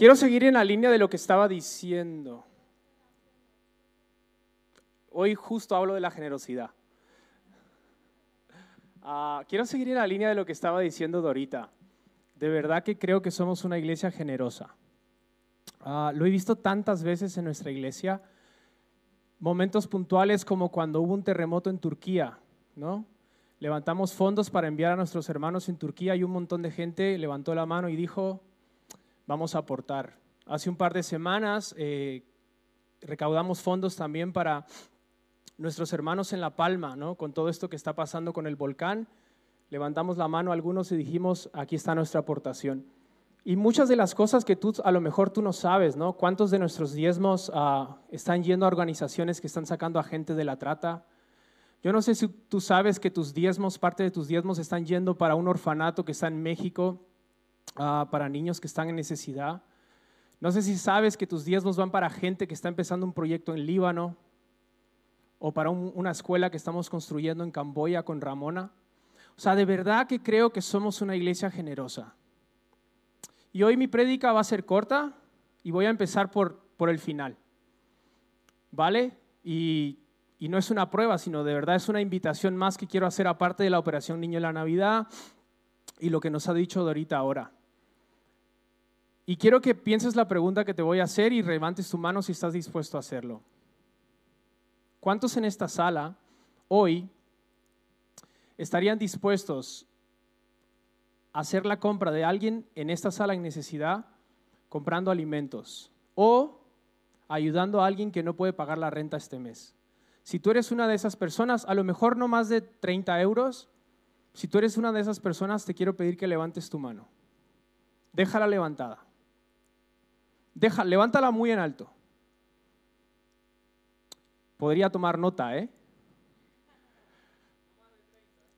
Quiero seguir en la línea de lo que estaba diciendo. Hoy justo hablo de la generosidad. Ah, quiero seguir en la línea de lo que estaba diciendo Dorita. De verdad que creo que somos una iglesia generosa. Ah, lo he visto tantas veces en nuestra iglesia. Momentos puntuales como cuando hubo un terremoto en Turquía, ¿no? Levantamos fondos para enviar a nuestros hermanos en Turquía y un montón de gente levantó la mano y dijo, vamos a aportar. Hace un par de semanas eh, recaudamos fondos también para nuestros hermanos en La Palma, ¿no? Con todo esto que está pasando con el volcán, levantamos la mano a algunos y dijimos, aquí está nuestra aportación. Y muchas de las cosas que tú a lo mejor tú no sabes, ¿no? ¿Cuántos de nuestros diezmos ah, están yendo a organizaciones que están sacando a gente de la trata? Yo no sé si tú sabes que tus diezmos, parte de tus diezmos están yendo para un orfanato que está en México, ah, para niños que están en necesidad. No sé si sabes que tus diezmos van para gente que está empezando un proyecto en Líbano, o para una escuela que estamos construyendo en Camboya con Ramona. O sea, de verdad que creo que somos una iglesia generosa. Y hoy mi prédica va a ser corta y voy a empezar por, por el final. ¿Vale? Y, y no es una prueba, sino de verdad es una invitación más que quiero hacer aparte de la Operación Niño de la Navidad y lo que nos ha dicho Dorita ahora. Y quiero que pienses la pregunta que te voy a hacer y levantes tu mano si estás dispuesto a hacerlo. ¿Cuántos en esta sala hoy estarían dispuestos a hacer la compra de alguien en esta sala en necesidad comprando alimentos o ayudando a alguien que no puede pagar la renta este mes? Si tú eres una de esas personas, a lo mejor no más de 30 euros, si tú eres una de esas personas, te quiero pedir que levantes tu mano. Déjala levantada. Deja, levántala muy en alto. Podría tomar nota, ¿eh?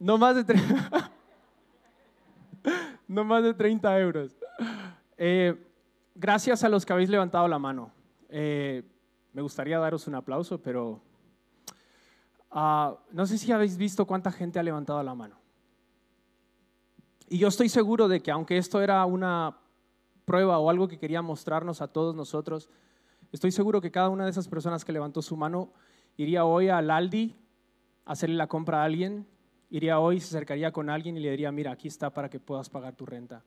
No más de, no más de 30 euros. Eh, gracias a los que habéis levantado la mano. Eh, me gustaría daros un aplauso, pero ah, no sé si habéis visto cuánta gente ha levantado la mano. Y yo estoy seguro de que aunque esto era una prueba o algo que quería mostrarnos a todos nosotros, estoy seguro que cada una de esas personas que levantó su mano iría hoy al Aldi a hacerle la compra a alguien, iría hoy, se acercaría con alguien y le diría, mira, aquí está para que puedas pagar tu renta.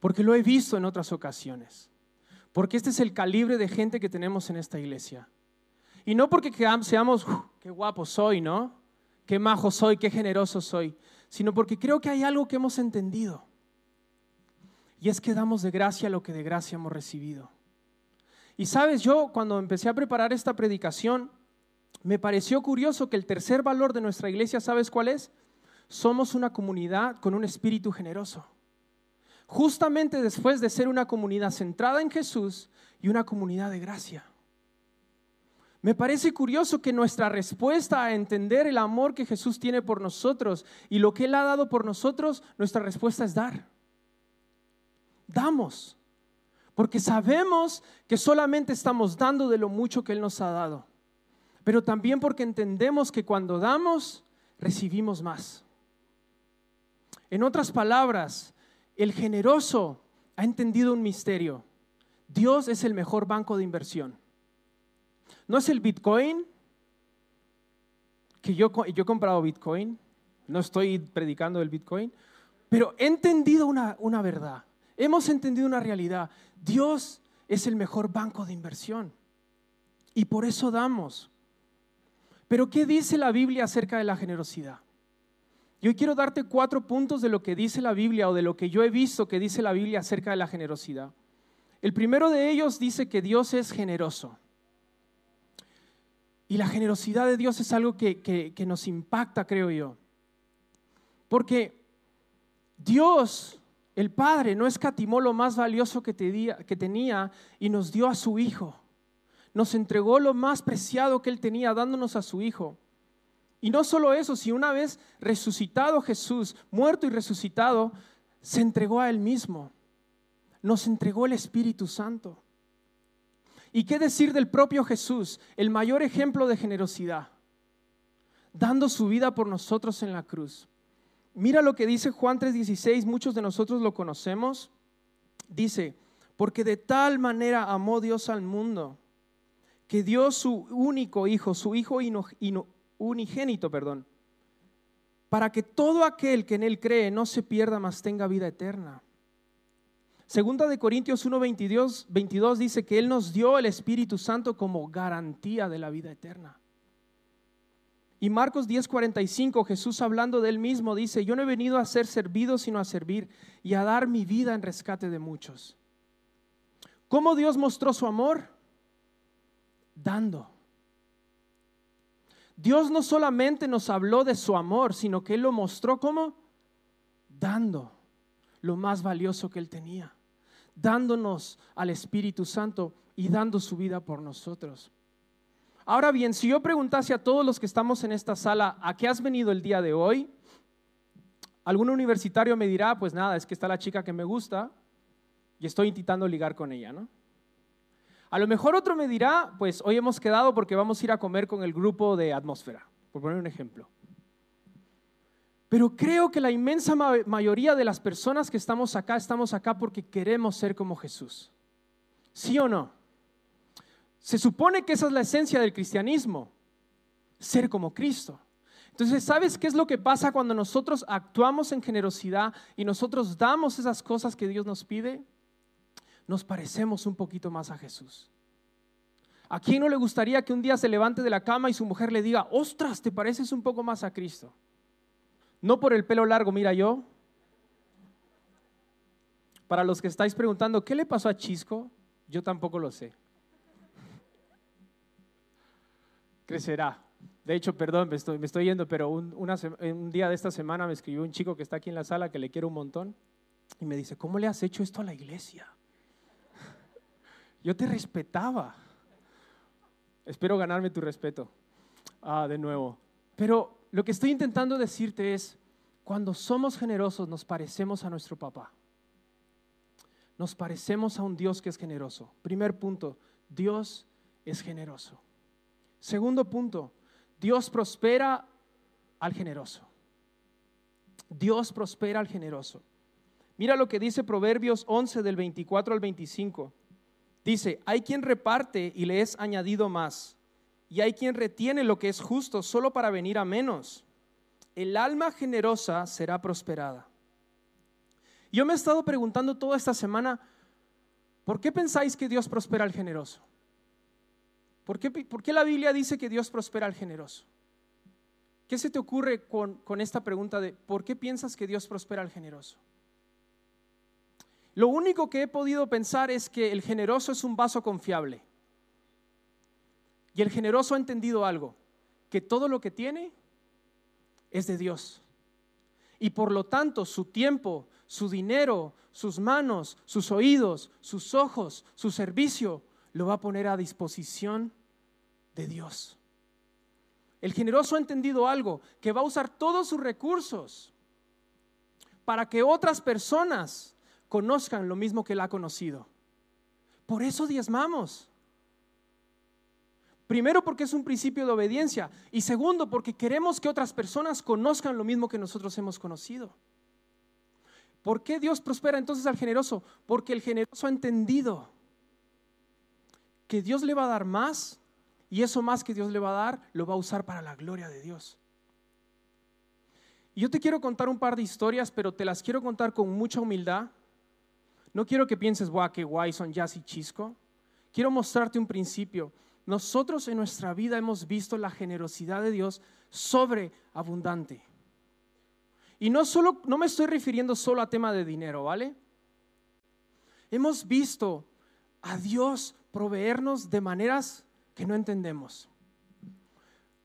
Porque lo he visto en otras ocasiones. Porque este es el calibre de gente que tenemos en esta iglesia. Y no porque seamos, qué guapo soy, ¿no? Qué majo soy, qué generoso soy, sino porque creo que hay algo que hemos entendido. Y es que damos de gracia lo que de gracia hemos recibido. Y sabes, yo cuando empecé a preparar esta predicación, me pareció curioso que el tercer valor de nuestra iglesia, ¿sabes cuál es? Somos una comunidad con un espíritu generoso. Justamente después de ser una comunidad centrada en Jesús y una comunidad de gracia. Me parece curioso que nuestra respuesta a entender el amor que Jesús tiene por nosotros y lo que Él ha dado por nosotros, nuestra respuesta es dar. Damos. Porque sabemos que solamente estamos dando de lo mucho que Él nos ha dado pero también porque entendemos que cuando damos, recibimos más. En otras palabras, el generoso ha entendido un misterio. Dios es el mejor banco de inversión. No es el Bitcoin, que yo, yo he comprado Bitcoin, no estoy predicando el Bitcoin, pero he entendido una, una verdad. Hemos entendido una realidad. Dios es el mejor banco de inversión. Y por eso damos. Pero ¿qué dice la Biblia acerca de la generosidad? Yo quiero darte cuatro puntos de lo que dice la Biblia o de lo que yo he visto que dice la Biblia acerca de la generosidad. El primero de ellos dice que Dios es generoso. Y la generosidad de Dios es algo que, nos impacta, creo yo. Porque Dios, el Padre, no escatimó lo más valioso que tenía y nos dio a su Hijo nos entregó lo más preciado que Él tenía, dándonos a su Hijo. Y no solo eso, si una vez resucitado Jesús, muerto y resucitado, se entregó a Él mismo. Nos entregó el Espíritu Santo. ¿Y qué decir del propio Jesús, el mayor ejemplo de generosidad, dando su vida por nosotros en la cruz? Mira lo que dice Juan 3:16, muchos de nosotros lo conocemos. Dice, Porque de tal manera amó Dios al mundo que dio su único hijo, su hijo unigénito, perdón, para que todo aquel que en él cree no se pierda, mas tenga vida eterna. Segunda de Corintios 1, 22, dice que Él nos dio el Espíritu Santo como garantía de la vida eterna. Y Marcos 10, 45, Jesús hablando de Él mismo dice, yo no he venido a ser servido sino a servir y a dar mi vida en rescate de muchos. ¿Cómo Dios mostró su amor? Dando. Dios no solamente nos habló de su amor, sino que Él lo mostró como dando lo más valioso que Él tenía dándonos al Espíritu Santo y dando su vida por nosotros. Ahora bien, si yo preguntase a todos los que estamos en esta sala, ¿a qué has venido el día de hoy? Algún universitario me dirá, pues nada, es que está la chica que me gusta y estoy intentando ligar con ella, ¿no? A lo mejor otro me dirá, pues hoy hemos quedado porque vamos a ir a comer con el grupo de atmósfera, por poner un ejemplo. Pero creo que la inmensa mayoría de las personas que estamos acá, estamos acá porque queremos ser como Jesús. ¿Sí o no? Se supone que esa es la esencia del cristianismo, ser como Cristo. Entonces, ¿sabes qué es lo que pasa cuando nosotros actuamos en generosidad y nosotros damos esas cosas que Dios nos pide? Nos parecemos un poquito más a Jesús. ¿A quién no le gustaría que un día se levante de la cama y su mujer le diga, ostras, te pareces un poco más a Cristo? No por el pelo largo, mira yo. Para los que estáis preguntando, ¿qué le pasó a Chisco? Yo tampoco lo sé. Crecerá. De hecho, perdón, me estoy, me estoy yendo, pero un, un día de esta semana me escribió un chico que está aquí en la sala que le quiero un montón y me dice, ¿cómo le has hecho esto a la iglesia? Yo te respetaba. Espero ganarme tu respeto. Ah, de nuevo. Pero lo que estoy intentando decirte es, cuando somos generosos nos parecemos a nuestro papá. Nos parecemos a un Dios que es generoso. Primer punto, Dios es generoso. Segundo punto, Dios prospera al generoso. Dios prospera al generoso. Mira lo que dice Proverbios 11 del 24 al 25. Dice, hay quien reparte y le es añadido más y hay quien retiene lo que es justo solo para venir a menos. El alma generosa será prosperada. Yo me he estado preguntando toda esta semana, ¿por qué pensáis que Dios prospera al generoso? ¿Por qué, la Biblia dice que Dios prospera al generoso? ¿Qué se te ocurre con, con esta pregunta de ¿por qué piensas que Dios prospera al generoso? Lo único que he podido pensar es que el generoso es un vaso confiable. Y el generoso ha entendido algo, que todo lo que tiene es de Dios. Y por lo tanto su tiempo, su dinero, sus manos, sus oídos, sus ojos, su servicio, lo va a poner a disposición Dios. El generoso ha entendido algo, que va a usar todos sus recursos para que otras personas conozcan lo mismo que él ha conocido. Por eso diezmamos. Primero porque es un principio de obediencia y segundo porque queremos que otras personas conozcan lo mismo que nosotros hemos conocido. ¿Por qué Dios prospera entonces al generoso? Porque el generoso ha entendido que Dios le va a dar más y eso más que Dios le va a dar lo va a usar para la gloria de Dios. Y yo te quiero contar un par de historias, pero te las quiero contar con mucha humildad. No quiero que pienses, guau, qué guay son jazz y chisco. Quiero mostrarte un principio nosotros en nuestra vida hemos visto la generosidad de Dios sobreabundante. Y no solo no me estoy refiriendo solo a tema de dinero, ¿vale? Hemos visto a Dios proveernos de maneras que no entendemos.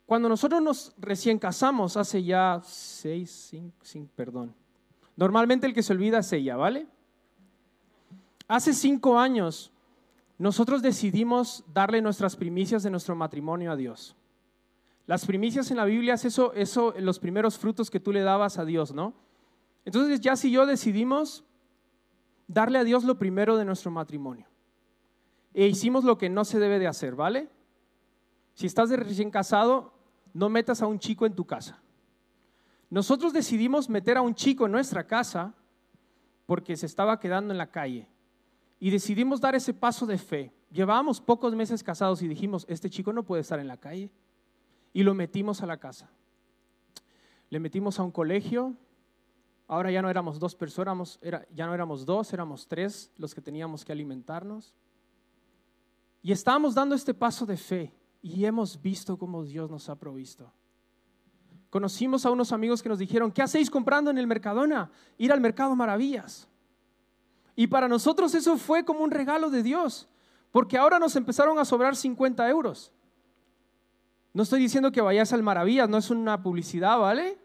Cuando nosotros nos recién casamos, hace ya seis, cinco, perdón. Normalmente el que se olvida es ella, ¿vale? Hace cinco años nosotros decidimos darle nuestras primicias de nuestro matrimonio a Dios. Las primicias en la Biblia es eso, eso, los primeros frutos que tú le dabas a Dios, ¿no? Entonces ya si yo decidimos darle a Dios lo primero de nuestro matrimonio. E hicimos lo que no se debe de hacer, ¿vale? Si estás de recién casado, no metas a un chico en tu casa. Nosotros decidimos meter a un chico en nuestra casa porque se estaba quedando en la calle y decidimos dar ese paso de fe. Llevábamos pocos meses casados y dijimos, este chico no puede estar en la calle. Y lo metimos a la casa. Le metimos a un colegio. Ahora ya no éramos dos personas, ya no éramos dos, éramos tres los que teníamos que alimentarnos. Y estábamos dando este paso de fe y hemos visto cómo Dios nos ha provisto. Conocimos a unos amigos que nos dijeron, ¿qué hacéis comprando en el Mercadona? Ir al Mercado Maravillas. Y para nosotros eso fue como un regalo de Dios, porque ahora nos empezaron a sobrar 50 euros. No estoy diciendo que vayas al Maravillas, no es una publicidad, ¿vale?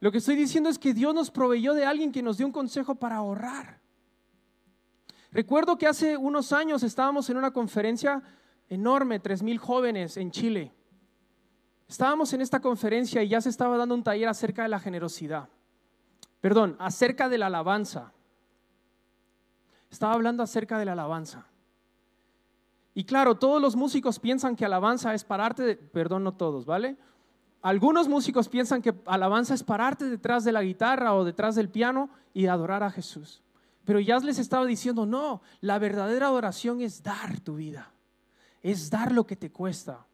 Lo que estoy diciendo es que Dios nos proveyó de alguien que nos dio un consejo para ahorrar. Recuerdo que hace unos años estábamos en una conferencia enorme, 3.000 jóvenes en Chile. Estábamos en esta conferencia y ya se estaba dando un taller acerca de la generosidad. Perdón, acerca de la alabanza. Estaba hablando acerca de la alabanza. Y claro, todos los músicos piensan que alabanza es pararte, perdón, no todos, ¿vale? Algunos músicos piensan que alabanza es pararte detrás de la guitarra o detrás del piano y adorar a Jesús. Pero ya les estaba diciendo, no, la verdadera adoración es dar tu vida, es dar lo que te cuesta.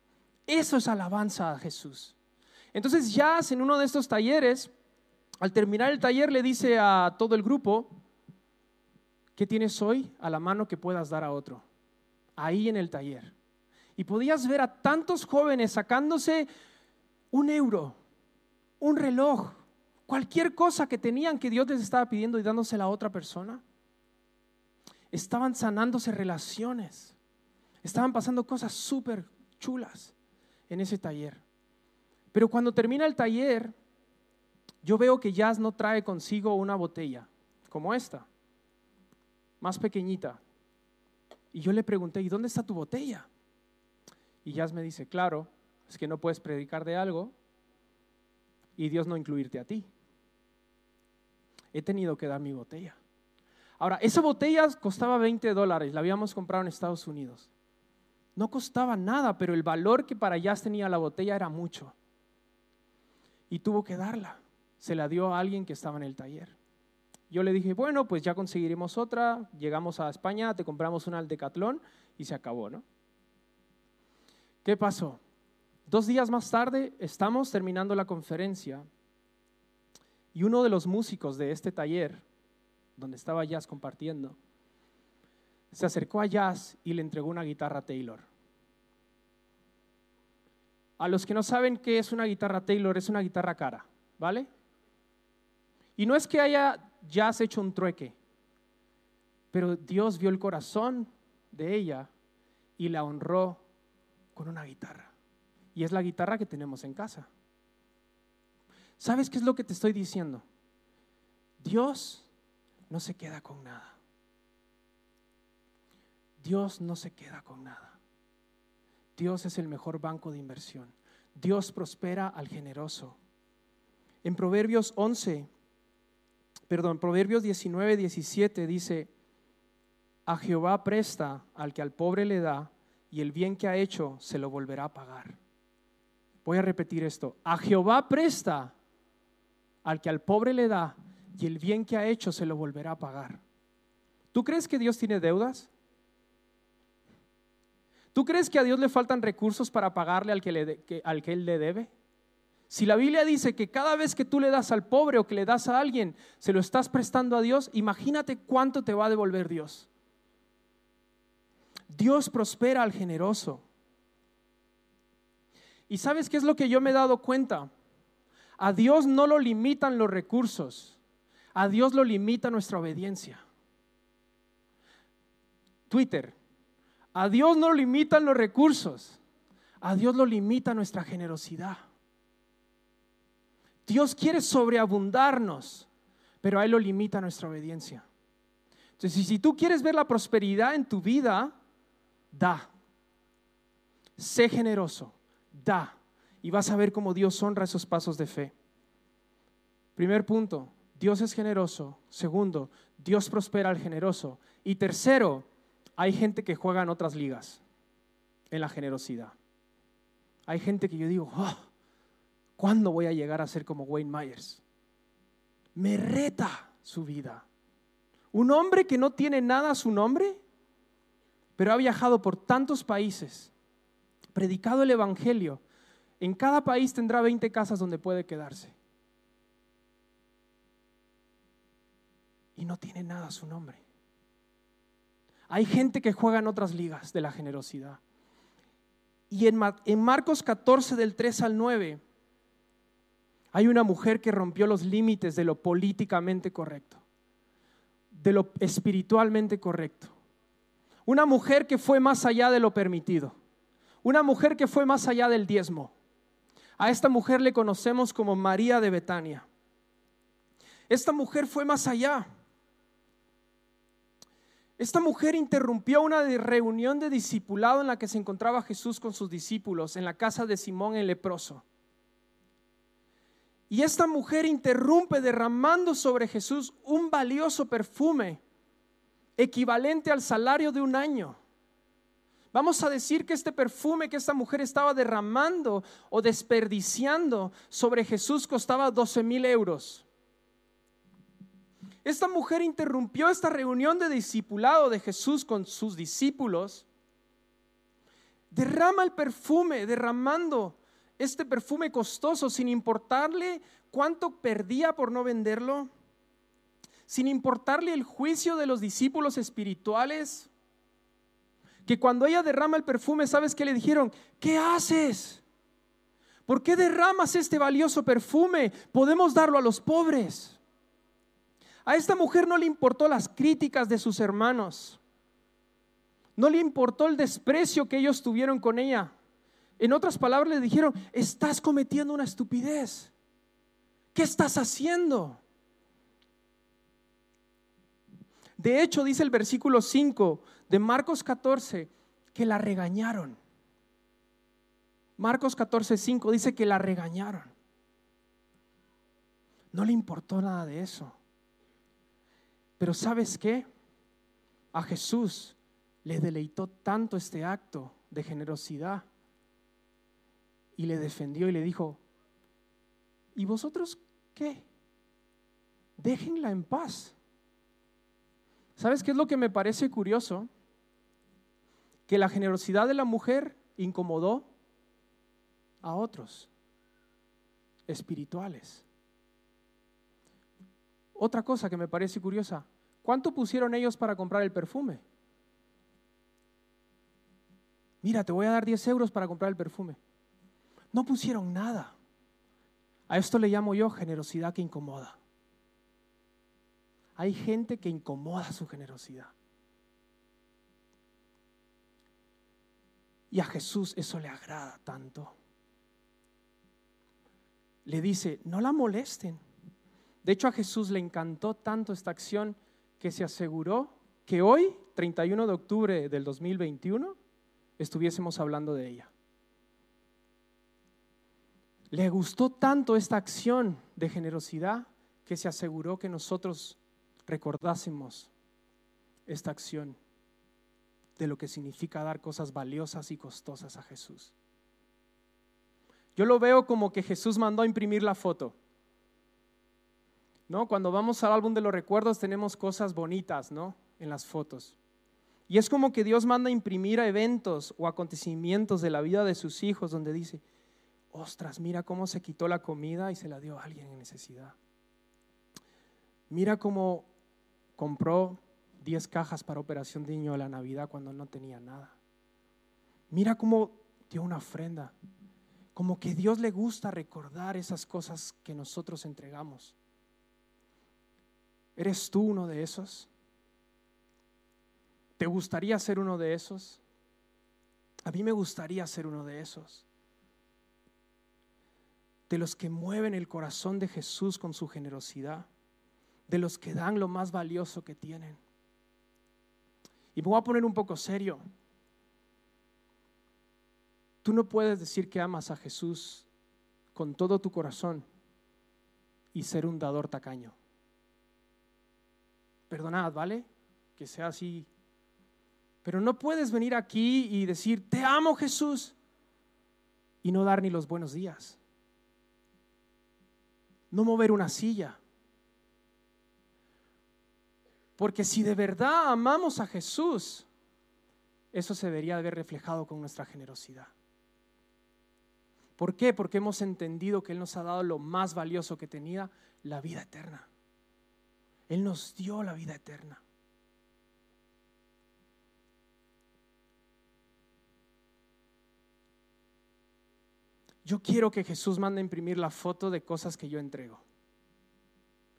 Eso es alabanza a Jesús. Entonces Jazz en uno de estos talleres, al terminar el taller le dice a todo el grupo, ¿qué tienes hoy a la mano que puedas dar a otro? Ahí en el taller. Y podías ver a tantos jóvenes sacándose un euro, un reloj, cualquier cosa que tenían que Dios les estaba pidiendo y dándosela a otra persona. Estaban sanándose relaciones. Estaban pasando cosas súper chulas en ese taller. Pero cuando termina el taller, yo veo que Jazz no trae consigo una botella como esta, más pequeñita. Y yo le pregunté, ¿y dónde está tu botella? Y Jazz me dice, claro, es que no puedes predicar de algo y Dios no incluirte a ti. He tenido que dar mi botella. Ahora, esa botella costaba 20 dólares, la habíamos comprado en Estados Unidos. No costaba nada, pero el valor que para Jazz tenía la botella era mucho. Y tuvo que darla. Se la dio a alguien que estaba en el taller. Yo le dije, bueno, pues ya conseguiremos otra. Llegamos a España, te compramos una al Decathlon y se acabó, ¿no? ¿Qué pasó? Dos días más tarde estamos terminando la conferencia y uno de los músicos de este taller, donde estaba Jazz compartiendo, se acercó a Jazz y le entregó una guitarra Taylor. A los que no saben qué es una guitarra Taylor, es una guitarra cara, ¿vale? Y no es que haya Jazz hecho un trueque, pero Dios vio el corazón de ella y la honró con una guitarra. Y es la guitarra que tenemos en casa. ¿Sabes qué es lo que te estoy diciendo? Dios no se queda con nada. Dios no se queda con nada. Dios es el mejor banco de inversión. Dios prospera al generoso. En Proverbios 11, perdón, Proverbios 19, 17 dice, a Jehová presta al que al pobre le da y el bien que ha hecho se lo volverá a pagar. Voy a repetir esto. A Jehová presta al que al pobre le da y el bien que ha hecho se lo volverá a pagar. ¿Tú crees que Dios tiene deudas? ¿Tú crees que a Dios le faltan recursos para pagarle al que, al que Él le debe? Si la Biblia dice que cada vez que tú le das al pobre o que le das a alguien, se lo estás prestando a Dios, imagínate cuánto te va a devolver Dios. Dios prospera al generoso. ¿Y sabes qué es lo que yo me he dado cuenta? A Dios no lo limitan los recursos, a Dios lo limita nuestra obediencia. Twitter, a Dios no limitan los recursos, a Dios lo limita nuestra generosidad. Dios quiere sobreabundarnos, pero a Él lo limita nuestra obediencia. Entonces, si tú quieres ver la prosperidad en tu vida, da. Sé generoso, da. Y vas a ver cómo Dios honra esos pasos de fe. Primer punto, Dios es generoso. Segundo, Dios prospera al generoso. Y tercero, hay gente que juega en otras ligas, en la generosidad. Hay gente que yo digo, oh, ¿cuándo voy a llegar a ser como Wayne Myers? Me reta su vida. Un hombre que no tiene nada a su nombre pero ha viajado por tantos países, predicado el Evangelio. En cada país tendrá 20 casas donde puede quedarse. Y no tiene nada a su nombre. Hay gente que juega en otras ligas de la generosidad. Y en, Marcos 14 del 3 al 9 hay una mujer que rompió los límites de lo políticamente correcto, de lo espiritualmente correcto. Una mujer que fue más allá de lo permitido. Una mujer que fue más allá del diezmo. A esta mujer le conocemos como María de Betania. Esta mujer fue más allá. Esta mujer interrumpió una reunión de discipulado en la que se encontraba Jesús con sus discípulos en la casa de Simón el leproso. Y esta mujer interrumpe derramando sobre Jesús un valioso perfume equivalente al salario de un año. Vamos a decir que este perfume que esta mujer estaba derramando o desperdiciando sobre Jesús costaba 12 mil euros. Esta mujer interrumpió esta reunión de discipulado de Jesús con sus discípulos. Derrama el perfume, derramando este perfume costoso sin importarle cuánto perdía por no venderlo sin importarle el juicio de los discípulos espirituales, que cuando ella derrama el perfume, ¿sabes qué le dijeron? ¿Qué haces? ¿Por qué derramas este valioso perfume? Podemos darlo a los pobres. A esta mujer no le importó las críticas de sus hermanos. No le importó el desprecio que ellos tuvieron con ella. En otras palabras le dijeron, estás cometiendo una estupidez. ¿Qué estás haciendo? De hecho, dice el versículo 5 de Marcos 14 que la regañaron. Marcos 14, 5 dice que la regañaron. No le importó nada de eso. Pero ¿sabes qué? A Jesús le deleitó tanto este acto de generosidad y le defendió y le dijo, ¿y vosotros qué? Déjenla en paz. ¿Sabes qué es lo que me parece curioso? Que la generosidad de la mujer incomodó a otros espirituales. Otra cosa que me parece curiosa, ¿cuánto pusieron ellos para comprar el perfume? Mira, te voy a dar 10 euros para comprar el perfume. No pusieron nada. A esto le llamo yo generosidad que incomoda. Hay gente que incomoda su generosidad. Y a Jesús eso le agrada tanto. Le dice, no la molesten. De hecho, a Jesús le encantó tanto esta acción que se aseguró que hoy, 31 de octubre del 2021, estuviésemos hablando de ella. Le gustó tanto esta acción de generosidad que se aseguró que nosotros recordásemos esta acción de lo que significa dar cosas valiosas y costosas a Jesús. Yo lo veo como que Jesús mandó a imprimir la foto. ¿No? Cuando vamos al álbum de los recuerdos tenemos cosas bonitas, ¿no? En las fotos. Y es como que Dios manda imprimir a eventos o acontecimientos de la vida de sus hijos donde dice, ostras, mira cómo se quitó la comida y se la dio a alguien en necesidad. Mira cómo compró 10 cajas para operación niño de la Navidad cuando no tenía nada. Mira cómo dio una ofrenda. Como que Dios le gusta recordar esas cosas que nosotros entregamos. ¿Eres tú uno de esos? ¿Te gustaría ser uno de esos? A mí me gustaría ser uno de esos. De los que mueven el corazón de Jesús con su generosidad de los que dan lo más valioso que tienen. Y me voy a poner un poco serio. Tú no puedes decir que amas a Jesús con todo tu corazón y ser un dador tacaño. Perdonad, ¿vale? Que sea así. Pero no puedes venir aquí y decir, te amo Jesús, y no dar ni los buenos días. No mover una silla porque si de verdad amamos a Jesús, eso se debería haber reflejado con nuestra generosidad. ¿Por qué? Porque hemos entendido que Él nos ha dado lo más valioso que tenía, la vida eterna. Él nos dio la vida eterna. Yo quiero que Jesús mande imprimir la foto de cosas que yo entrego.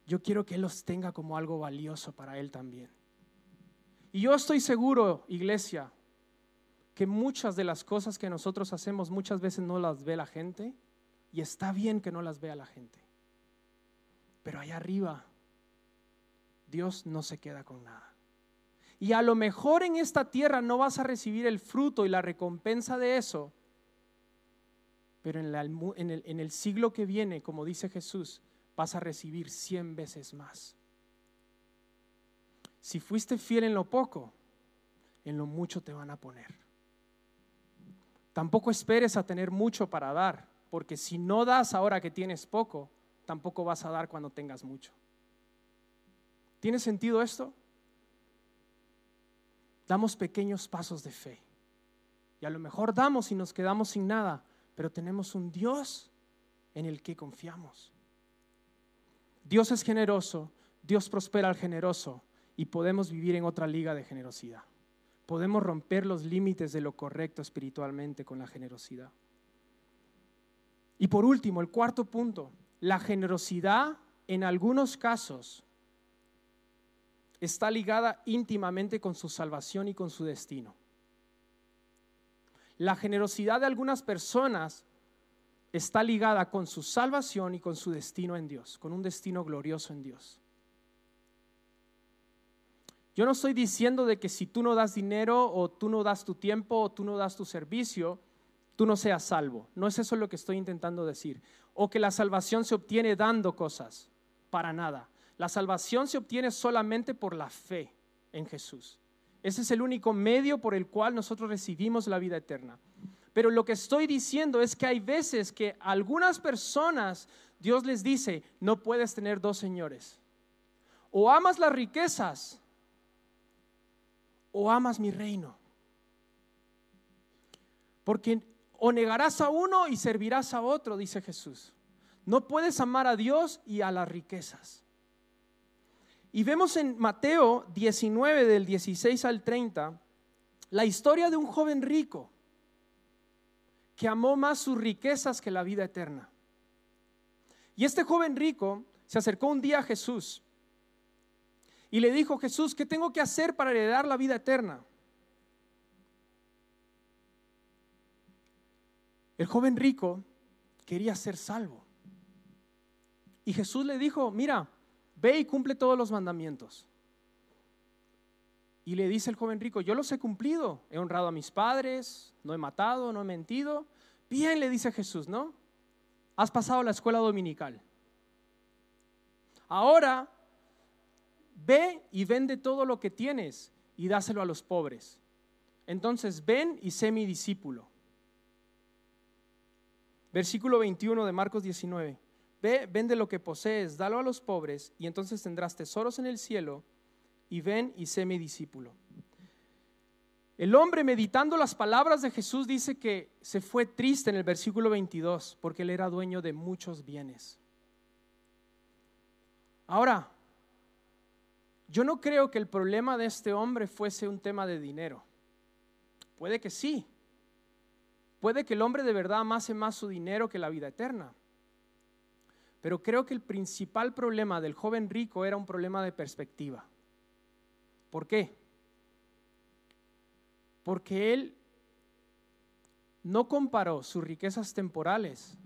Yo quiero que Él los tenga como algo valioso para Él también. Y yo estoy seguro, iglesia, que muchas de las cosas que nosotros hacemos muchas veces no las ve la gente y está bien que no las vea la gente. Pero allá arriba, Dios no se queda con nada. Y a lo mejor en esta tierra no vas a recibir el fruto y la recompensa de eso, pero en, el, en el siglo que viene, como dice Jesús, vas a recibir cien veces más. Si fuiste fiel en lo poco, en lo mucho te van a poner. Tampoco esperes a tener mucho para dar, porque si no das ahora que tienes poco, tampoco vas a dar cuando tengas mucho. ¿Tiene sentido esto? Damos pequeños pasos de fe. Y a lo mejor damos y nos quedamos sin nada, pero tenemos un Dios en el que confiamos. Dios es generoso, Dios prospera al generoso y podemos vivir en otra liga de generosidad. Podemos romper los límites de lo correcto espiritualmente con la generosidad. Y por último, el cuarto punto, la generosidad en algunos casos está ligada íntimamente con su salvación y con su destino. La generosidad de algunas personas está ligada con su salvación y con su destino en Dios, con un destino glorioso en Dios. Yo no estoy diciendo de que si tú no das dinero o tú no das tu tiempo o tú no das tu servicio, tú no seas salvo. No es eso lo que estoy intentando decir. O que la salvación se obtiene dando cosas. Para nada. La salvación se obtiene solamente por la fe en Jesús. Ese es el único medio por el cual nosotros recibimos la vida eterna. Pero lo que estoy diciendo es que hay veces que algunas personas Dios les dice, no puedes tener dos señores. O amas las riquezas o amas mi reino. Porque o negarás a uno y servirás a otro, dice Jesús. No puedes amar a Dios y a las riquezas. Y vemos en Mateo 19 del 16 al 30 la historia de un joven rico que amó más sus riquezas que la vida eterna. Y este joven rico se acercó un día a Jesús y le dijo, Jesús, ¿qué tengo que hacer para heredar la vida eterna? El joven rico quería ser salvo. Y Jesús le dijo, mira, ve y cumple todos los mandamientos. Y le dice el joven rico, yo los he cumplido, he honrado a mis padres, no he matado, no he mentido. Bien, le dice Jesús, ¿no? Has pasado la escuela dominical. Ahora, ve y vende todo lo que tienes y dáselo a los pobres. Entonces, ven y sé mi discípulo. Versículo 21 de Marcos 19 vende lo que posees, dalo a los pobres, y entonces tendrás tesoros en el cielo, y ven y sé mi discípulo. El hombre meditando las palabras de Jesús dice que se fue triste en el versículo 22 porque él era dueño de muchos bienes. Ahora, yo no creo que el problema de este hombre fuese un tema de dinero. Puede que sí. Puede que el hombre de verdad amase más su dinero que la vida eterna. Pero creo que el principal problema del joven rico era un problema de perspectiva. ¿Por qué? Porque él no comparó sus riquezas temporales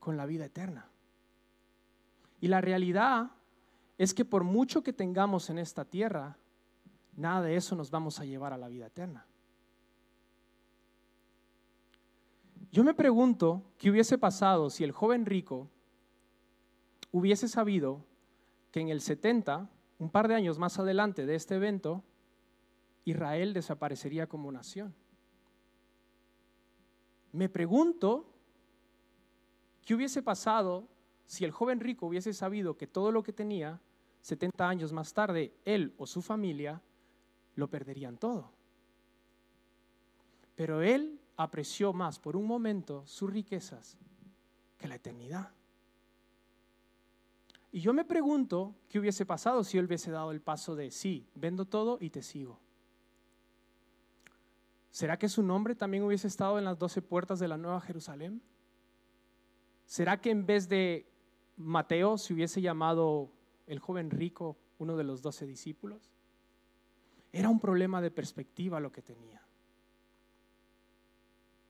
con la vida eterna. Y la realidad es que por mucho que tengamos en esta tierra, nada de eso nos vamos a llevar a la vida eterna. Yo me pregunto qué hubiese pasado si el joven rico hubiese sabido que en el 70, un par de años más adelante de este evento, Israel desaparecería como nación. Me pregunto qué hubiese pasado si el joven rico hubiese sabido que todo lo que tenía 70 años más tarde, él o su familia, lo perderían todo. Pero él apreció más por un momento sus riquezas que la eternidad. Y yo me pregunto qué hubiese pasado si él hubiese dado el paso de sí, vendo todo y te sigo. ¿Será que su nombre también hubiese estado en las doce puertas de la Nueva Jerusalén? ¿Será que en vez de Mateo se hubiese llamado el joven rico uno de los doce discípulos? Era un problema de perspectiva lo que tenía.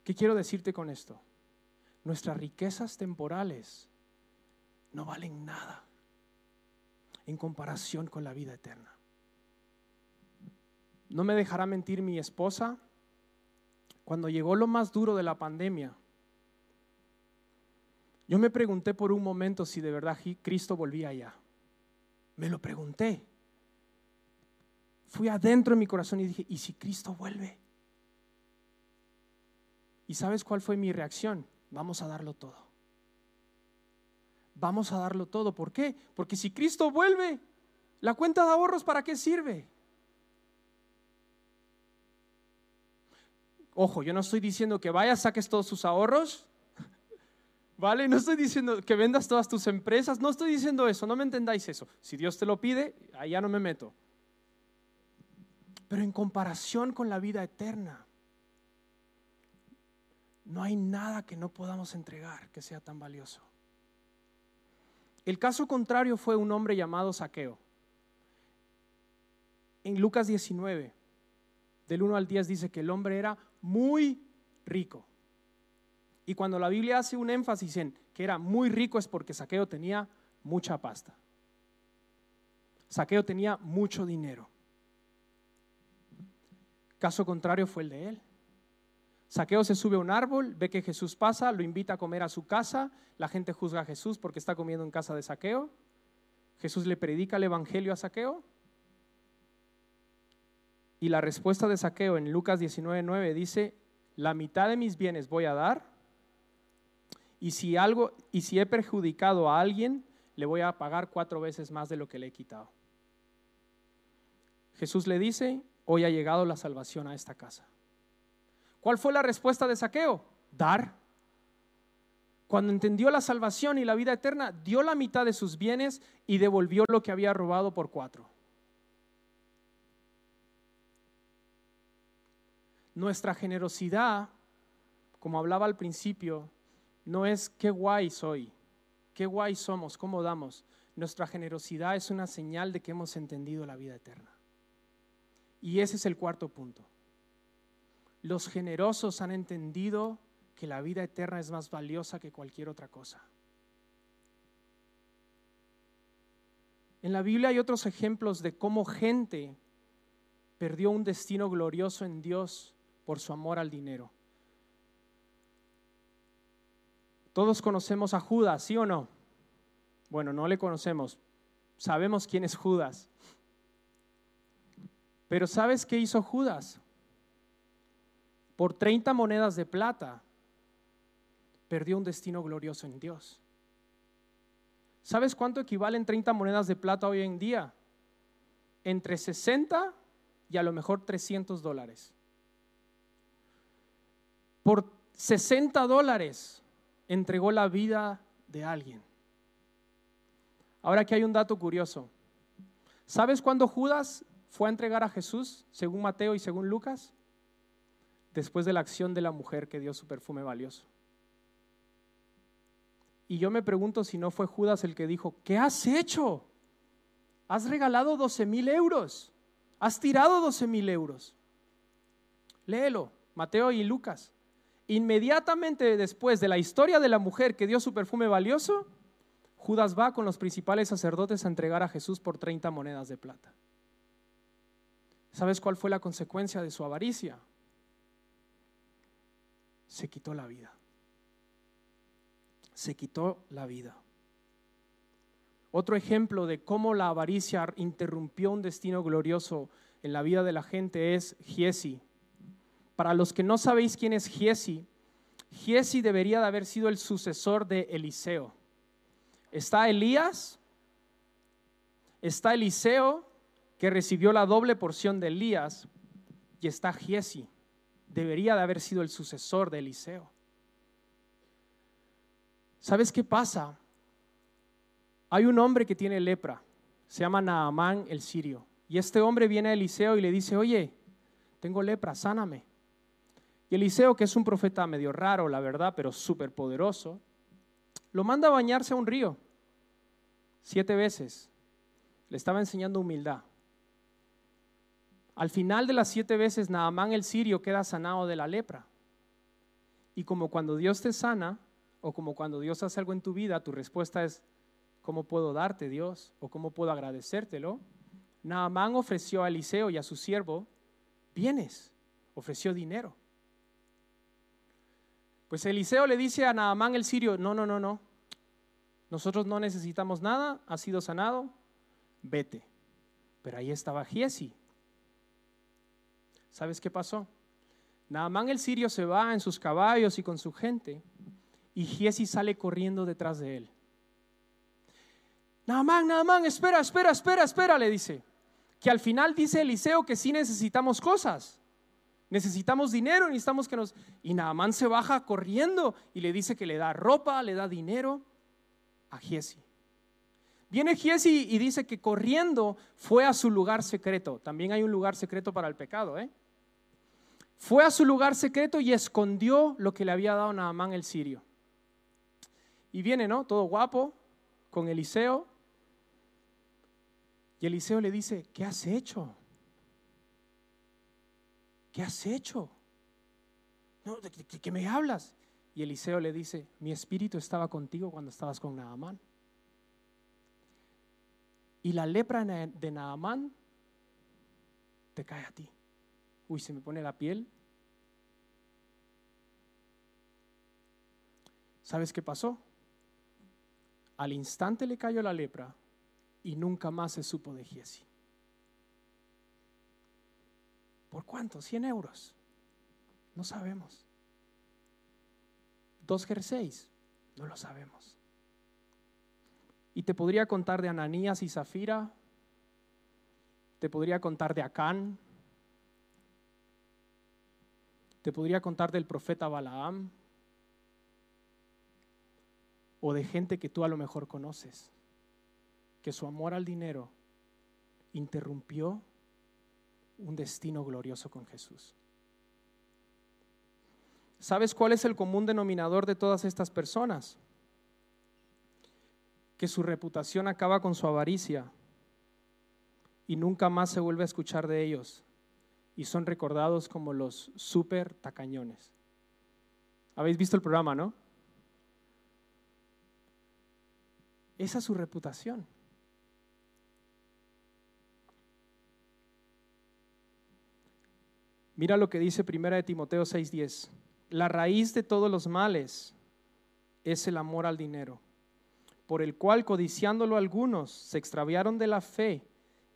¿Qué quiero decirte con esto? Nuestras riquezas temporales no valen nada en comparación con la vida eterna. No me dejará mentir mi esposa. Cuando llegó lo más duro de la pandemia, yo me pregunté por un momento si de verdad Cristo volvía allá. Me lo pregunté. Fui adentro de mi corazón y dije, ¿y si Cristo vuelve? ¿Y sabes cuál fue mi reacción? Vamos a darlo todo. Vamos a darlo todo. ¿Por qué? Porque si Cristo vuelve, la cuenta de ahorros, ¿para qué sirve? Ojo, yo no estoy diciendo que vayas, saques todos sus ahorros, ¿vale? No estoy diciendo que vendas todas tus empresas, no estoy diciendo eso, no me entendáis eso. Si Dios te lo pide, allá no me meto. Pero en comparación con la vida eterna, no hay nada que no podamos entregar que sea tan valioso. El caso contrario fue un hombre llamado Saqueo. En Lucas 19, del 1 al 10 dice que el hombre era muy rico. Y cuando la Biblia hace un énfasis en que era muy rico es porque Saqueo tenía mucha pasta. Saqueo tenía mucho dinero. Caso contrario fue el de él. Saqueo se sube a un árbol, ve que Jesús pasa, lo invita a comer a su casa, la gente juzga a Jesús porque está comiendo en casa de Saqueo. Jesús le predica el Evangelio a Saqueo. Y la respuesta de Saqueo en Lucas 19:9 dice, la mitad de mis bienes voy a dar y si algo y si he perjudicado a alguien, le voy a pagar cuatro veces más de lo que le he quitado. Jesús le dice, hoy ha llegado la salvación a esta casa. ¿Cuál fue la respuesta de Saqueo? Dar. Cuando entendió la salvación y la vida eterna, dio la mitad de sus bienes y devolvió lo que había robado por cuatro. Nuestra generosidad, como hablaba al principio, no es qué guay soy, qué guay somos, cómo damos. Nuestra generosidad es una señal de que hemos entendido la vida eterna. Y ese es el cuarto punto. Los generosos han entendido que la vida eterna es más valiosa que cualquier otra cosa. En la Biblia hay otros ejemplos de cómo gente perdió un destino glorioso en Dios por su amor al dinero. Todos conocemos a Judas, ¿sí o no? Bueno, no le conocemos. Sabemos quién es Judas. Pero ¿sabes qué hizo Judas? Por 30 monedas de plata, perdió un destino glorioso en Dios. ¿Sabes cuánto equivalen 30 monedas de plata hoy en día? Entre 60 y a lo mejor 300 dólares. Por 60 dólares entregó la vida de alguien. Ahora aquí hay un dato curioso. ¿Sabes cuándo Judas fue a entregar a Jesús, según Mateo y según Lucas? Después de la acción de la mujer que dio su perfume valioso. Y yo me pregunto si no fue Judas el que dijo, ¿qué has hecho? Has regalado 12 mil euros, has tirado 12 mil euros. Léelo, Mateo y Lucas. Inmediatamente después de la historia de la mujer que dio su perfume valioso, Judas va con los principales sacerdotes a entregar a Jesús por 30 monedas de plata. ¿Sabes cuál fue la consecuencia de su avaricia? Se quitó la vida. Se quitó la vida. Otro ejemplo de cómo la avaricia interrumpió un destino glorioso en la vida de la gente es Giesi. Para los que no sabéis quién es Giesi, Giesi debería de haber sido el sucesor de Eliseo. Está Elías, está Eliseo, que recibió la doble porción de Elías, y está Giesi debería de haber sido el sucesor de Eliseo. ¿Sabes qué pasa? Hay un hombre que tiene lepra, se llama Naamán el sirio, y este hombre viene a Eliseo y le dice, oye, tengo lepra, sáname. Y Eliseo, que es un profeta medio raro, la verdad, pero súper poderoso, lo manda a bañarse a un río siete veces. Le estaba enseñando humildad. Al final de las siete veces, Naamán el sirio queda sanado de la lepra. Y como cuando Dios te sana, o como cuando Dios hace algo en tu vida, tu respuesta es, ¿cómo puedo darte Dios? ¿O cómo puedo agradecértelo? Naamán ofreció a Eliseo y a su siervo bienes, ofreció dinero. Pues Eliseo le dice a Naamán el sirio, no, no, no, no, nosotros no necesitamos nada, ha sido sanado, vete. Pero ahí estaba Giesi. ¿Sabes qué pasó? Naamán el sirio se va en sus caballos y con su gente y Giesi sale corriendo detrás de él. Naamán, Naamán, espera, espera, espera, espera, le dice. Que al final dice Eliseo que sí necesitamos cosas. Necesitamos dinero, necesitamos que nos... Y Naamán se baja corriendo y le dice que le da ropa, le da dinero a Giesi. Viene Giesi y dice que corriendo fue a su lugar secreto. También hay un lugar secreto para el pecado, ¿eh? Fue a su lugar secreto y escondió lo que le había dado Naamán el sirio. Y viene, ¿no? Todo guapo, con Eliseo. Y Eliseo le dice, ¿qué has hecho? ¿Qué has hecho? ¿De, qué me hablas? Y Eliseo le dice, mi espíritu estaba contigo cuando estabas con Naamán. Y la lepra de Naamán te cae a ti. Uy, se me pone la piel. ¿Sabes qué pasó? Al instante le cayó la lepra y nunca más se supo de Giesi. ¿Por cuánto? ¿100 euros? No sabemos dos jerseys? No lo sabemos. Y te podría contar de Ananías y Zafira, te podría contar de Acán, te podría contar del profeta Balaam, o de gente que tú a lo mejor conoces, que su amor al dinero interrumpió un destino glorioso con Jesús. ¿Sabes cuál es el común denominador de todas estas personas? Que su reputación acaba con su avaricia y nunca más se vuelve a escuchar de ellos y son recordados como los super tacañones. ¿Habéis visto el programa, no? Esa es su reputación. Mira lo que dice Primera de Timoteo 6:10 la raíz de todos los males es el amor al dinero, por el cual codiciándolo algunos se extraviaron de la fe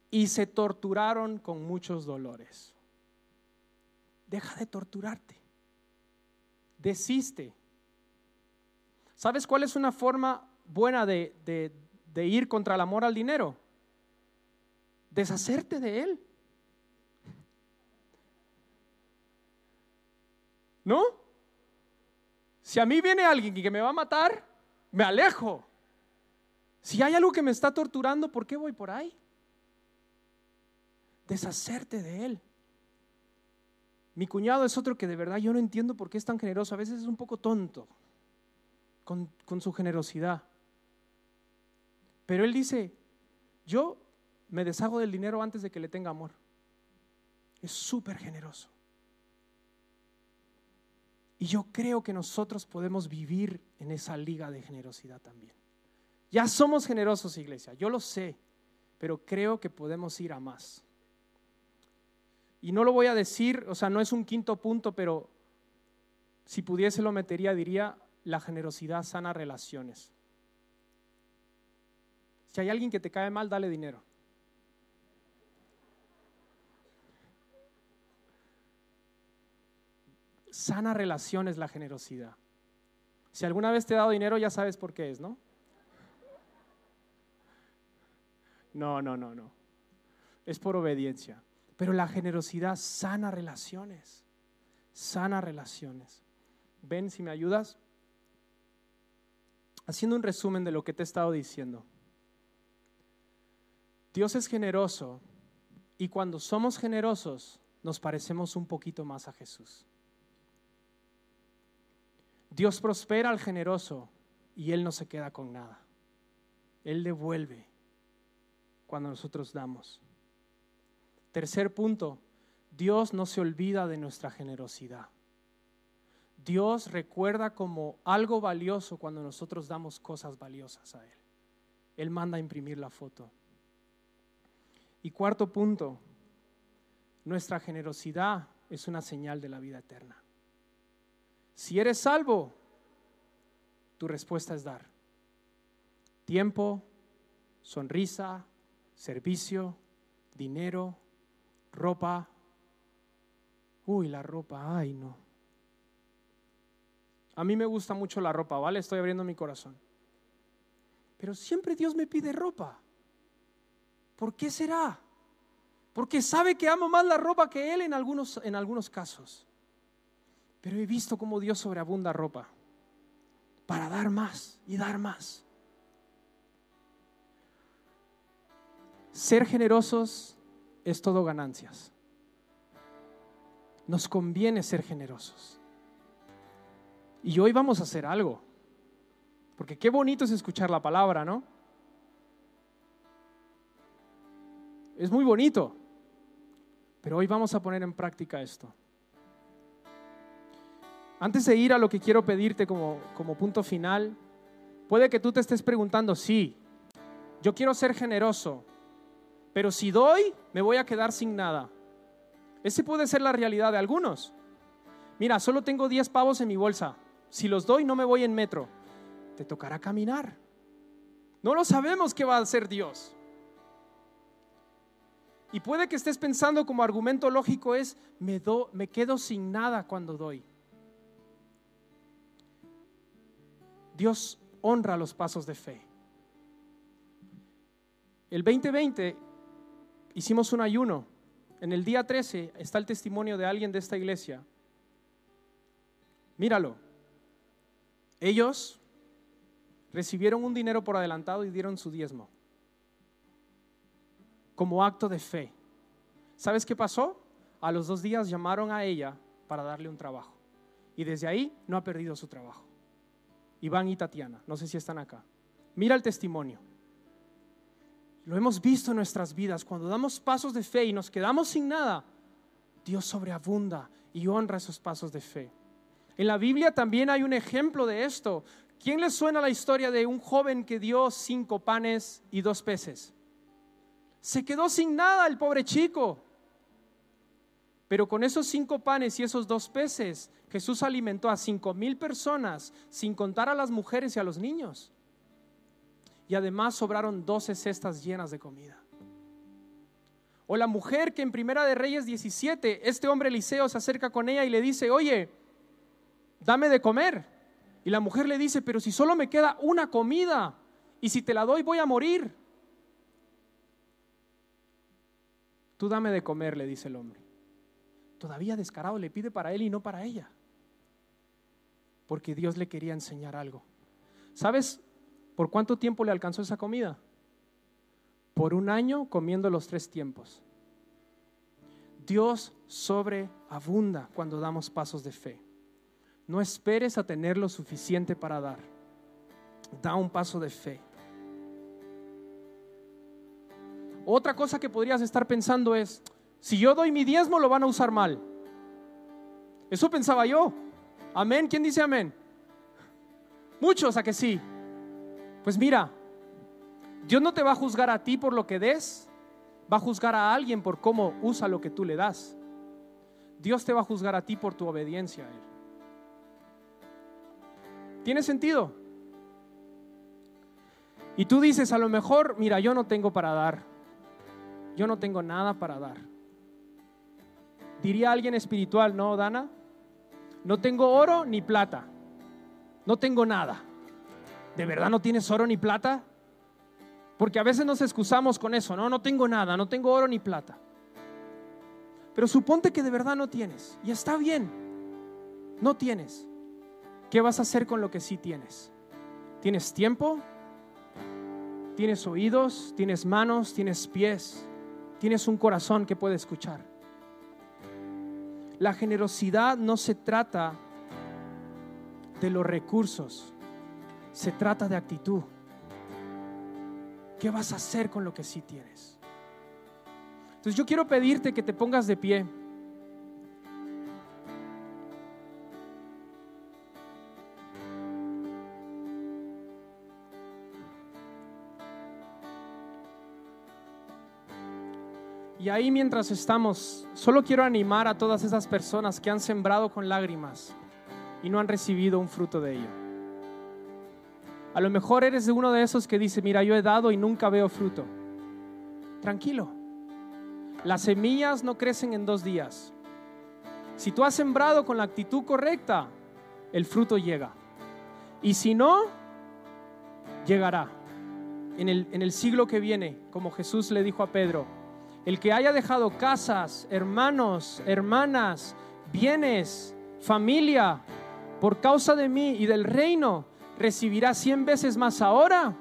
y se torturaron con muchos dolores. Deja de torturarte. Desiste. ¿Sabes cuál es una forma buena de, de ir contra el amor al dinero? Deshacerte de él. ¿No? Si a mí viene alguien que me va a matar, me alejo. Si hay algo que me está torturando, ¿por qué voy por ahí? Deshacerte de él. Mi cuñado es otro que de verdad yo no entiendo por qué es tan generoso. A veces es un poco tonto con, su generosidad. Pero él dice, yo me deshago del dinero antes de que le tenga amor. Es súper generoso. Y yo creo que nosotros podemos vivir en esa liga de generosidad también. Ya somos generosos, iglesia, yo lo sé, pero creo que podemos ir a más. Y no lo voy a decir, o sea, no es un quinto punto, pero si pudiese lo metería, diría, la generosidad sana relaciones. Si hay alguien que te cae mal, dale dinero. sana relación es la generosidad. Si alguna vez te he dado dinero, ya sabes por qué es, ¿no? No, no, no, no. Es por obediencia. Pero la generosidad sana relaciones. sana relaciones. Ven, si me ayudas, haciendo un resumen de lo que te he estado diciendo. Dios es generoso y cuando somos generosos nos parecemos un poquito más a Jesús. Dios prospera al generoso y Él no se queda con nada. Él devuelve cuando nosotros damos. Tercer punto, Dios no se olvida de nuestra generosidad. Dios recuerda como algo valioso cuando nosotros damos cosas valiosas a Él. Él manda a imprimir la foto. Y cuarto punto, nuestra generosidad es una señal de la vida eterna. Si eres salvo, tu respuesta es dar. Tiempo, sonrisa, servicio, dinero, ropa. Uy, la ropa, ay no. A mí me gusta mucho la ropa, ¿vale? Estoy abriendo mi corazón. Pero siempre Dios me pide ropa. ¿Por qué será? Porque sabe que amo más la ropa que Él en algunos, en algunos casos. Pero he visto cómo Dios sobreabunda ropa para dar más y dar más. Ser generosos es todo ganancias. Nos conviene ser generosos. Y hoy vamos a hacer algo. Porque qué bonito es escuchar la palabra, ¿no? Es muy bonito. Pero hoy vamos a poner en práctica esto. Antes de ir a lo que quiero pedirte como, como punto final, puede que tú te estés preguntando, sí, yo quiero ser generoso, pero si doy, me voy a quedar sin nada. Ese puede ser la realidad de algunos. Mira, solo tengo 10 pavos en mi bolsa. Si los doy, no me voy en metro. Te tocará caminar. No lo sabemos qué va a hacer Dios. Y puede que estés pensando como argumento lógico es, me, do, me quedo sin nada cuando doy. Dios honra los pasos de fe. El 2020 hicimos un ayuno. En el día 13 está el testimonio de alguien de esta iglesia. Míralo. Ellos recibieron un dinero por adelantado y dieron su diezmo como acto de fe. ¿Sabes qué pasó? A los dos días llamaron a ella para darle un trabajo. Y desde ahí no ha perdido su trabajo. Iván y Tatiana, no sé si están acá. Mira el testimonio. Lo hemos visto en nuestras vidas. Cuando damos pasos de fe y nos quedamos sin nada, Dios sobreabunda y honra esos pasos de fe. En la Biblia también hay un ejemplo de esto. ¿Quién le suena la historia de un joven que dio cinco panes y dos peces? Se quedó sin nada el pobre chico. Pero con esos cinco panes y esos dos peces, Jesús alimentó a cinco mil personas, sin contar a las mujeres y a los niños. Y además sobraron doce cestas llenas de comida. O la mujer que en Primera de Reyes 17, este hombre Eliseo se acerca con ella y le dice, oye, dame de comer. Y la mujer le dice, pero si solo me queda una comida y si te la doy voy a morir. Tú dame de comer, le dice el hombre. Todavía descarado le pide para él y no para ella. Porque Dios le quería enseñar algo. ¿Sabes por cuánto tiempo le alcanzó esa comida? Por un año comiendo los tres tiempos. Dios sobreabunda cuando damos pasos de fe. No esperes a tener lo suficiente para dar. Da un paso de fe. Otra cosa que podrías estar pensando es, si yo doy mi diezmo lo van a usar mal. Eso pensaba yo. Amén. ¿Quién dice amén? Muchos a que sí. Pues mira, Dios no te va a juzgar a ti por lo que des, va a juzgar a alguien por cómo usa lo que tú le das. Dios te va a juzgar a ti por tu obediencia a Él. ¿Tiene sentido? Y tú dices, a lo mejor, mira, yo no tengo para dar yo no tengo nada para dar. Diría alguien espiritual, ¿no, Dana? No tengo oro ni plata. No tengo nada. ¿De verdad no tienes oro ni plata? Porque a veces nos excusamos con eso, no, no tengo nada, no tengo oro ni plata. Pero suponte que de verdad no tienes. Y está bien. No tienes. ¿Qué vas a hacer con lo que sí tienes? ¿Tienes tiempo? ¿Tienes oídos? ¿Tienes manos? ¿Tienes pies? ¿Tienes un corazón que puede escuchar? La generosidad no se trata de los recursos, se trata de actitud. ¿Qué vas a hacer con lo que sí tienes? Entonces yo quiero pedirte que te pongas de pie. Y ahí mientras estamos, solo quiero animar a todas esas personas que han sembrado con lágrimas y no han recibido un fruto de ello. A lo mejor eres de uno de esos que dice, mira, yo he dado y nunca veo fruto. Tranquilo. Las semillas no crecen en dos días. Si tú has sembrado con la actitud correcta, el fruto llega. Y si no, llegará. En el, en el siglo que viene, como Jesús le dijo a Pedro, el que haya dejado casas, hermanos, hermanas, bienes, familia, por causa de mí y del reino, recibirá cien veces más ahora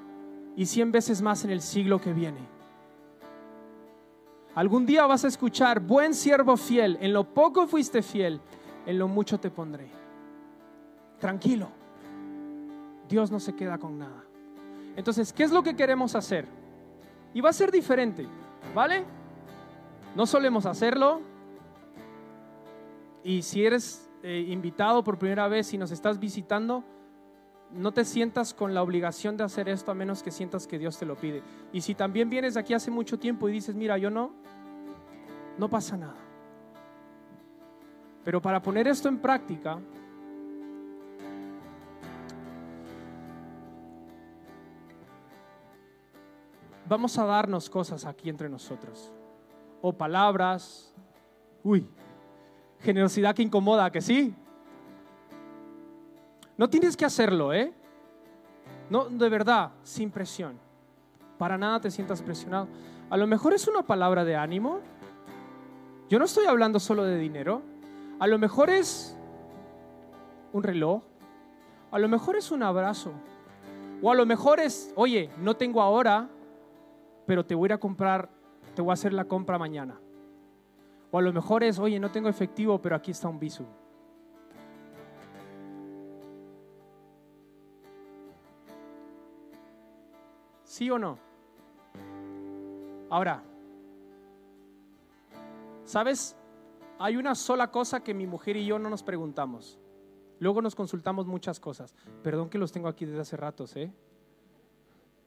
y cien veces más en el siglo que viene. Algún día vas a escuchar, buen siervo fiel, en lo poco fuiste fiel, en lo mucho te pondré. Tranquilo, Dios no se queda con nada. Entonces, ¿qué es lo que queremos hacer? Y va a ser diferente, ¿vale? No solemos hacerlo. Y si eres eh, invitado por primera vez y nos estás visitando, no te sientas con la obligación de hacer esto a menos que sientas que Dios te lo pide. Y si también vienes aquí hace mucho tiempo y dices, mira, yo no, no pasa nada. Pero para poner esto en práctica, vamos a darnos cosas aquí entre nosotros o palabras. Uy, generosidad que incomoda, que sí. No tienes que hacerlo, ¿eh? No, de verdad, sin presión. Para nada te sientas presionado. A lo mejor es una palabra de ánimo. Yo no estoy hablando solo de dinero. A lo mejor es un reloj. A lo mejor es un abrazo. O a lo mejor es, oye, no tengo ahora, pero te voy a ir a comprar te voy a hacer la compra mañana. O a lo mejor es, oye, no tengo efectivo, pero aquí está un viso. ¿Sí o no? Ahora, ¿sabes? Hay una sola cosa que mi mujer y yo no nos preguntamos. Luego nos consultamos muchas cosas. Perdón que los tengo aquí desde hace ratos, ¿eh?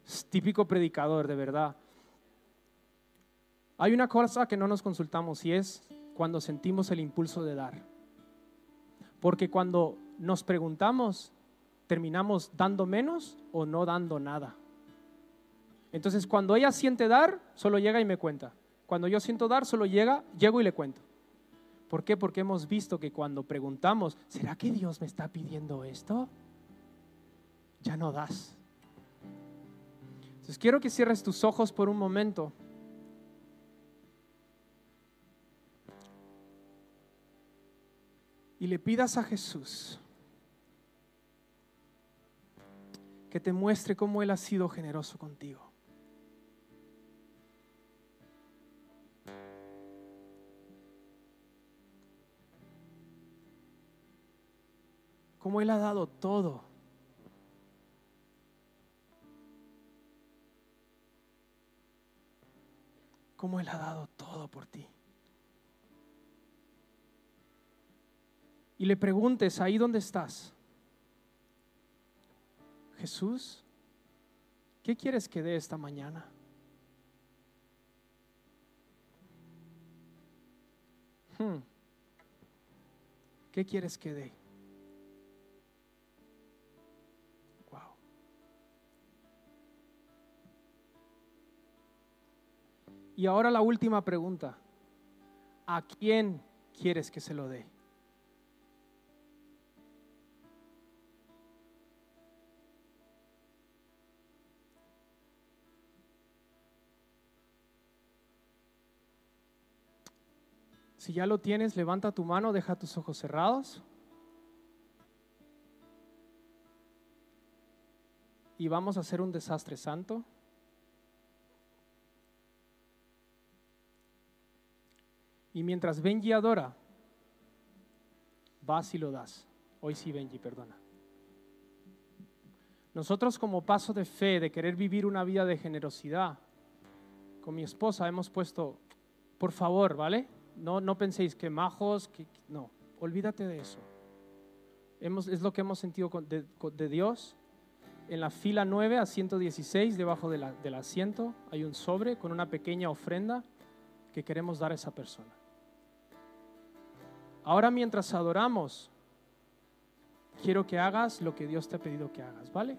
Es típico predicador, de verdad. Hay una cosa que no nos consultamos y es cuando sentimos el impulso de dar. Porque cuando nos preguntamos, terminamos dando menos o no dando nada. Entonces, cuando ella siente dar, solo llega y me cuenta. Cuando yo siento dar, solo llega, llego y le cuento. ¿Por qué? Porque hemos visto que cuando preguntamos, ¿será que Dios me está pidiendo esto? Ya no das. Entonces, quiero que cierres tus ojos por un momento. y le pidas a Jesús que te muestre cómo Él ha sido generoso contigo. Cómo Él ha dado todo. Cómo Él ha dado todo por ti. y le preguntes ahí donde estás, Jesús, ¿qué quieres que dé esta mañana? Hmm. ¿Qué quieres que dé? Y ahora la última pregunta. ¿A quién quieres que se lo dé? Si ya lo tienes, levanta tu mano, deja tus ojos cerrados. Y vamos a hacer un desastre santo. Y mientras Benji adora, vas y lo das. Hoy sí, Benji, perdona. Nosotros como paso de fe, de querer vivir una vida de generosidad, con mi esposa hemos puesto, por favor, ¿vale? No, no penséis que majos, que, no, olvídate de eso. Es lo que hemos sentido de, Dios. En la fila 9 a 116, debajo del asiento, hay un sobre con una pequeña ofrenda que queremos dar a esa persona. Ahora mientras adoramos, quiero que hagas lo que Dios te ha pedido que hagas, ¿vale?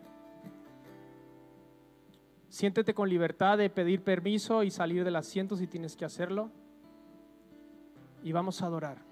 Siéntete con libertad de pedir permiso y salir del asiento si tienes que hacerlo. Y vamos a adorar.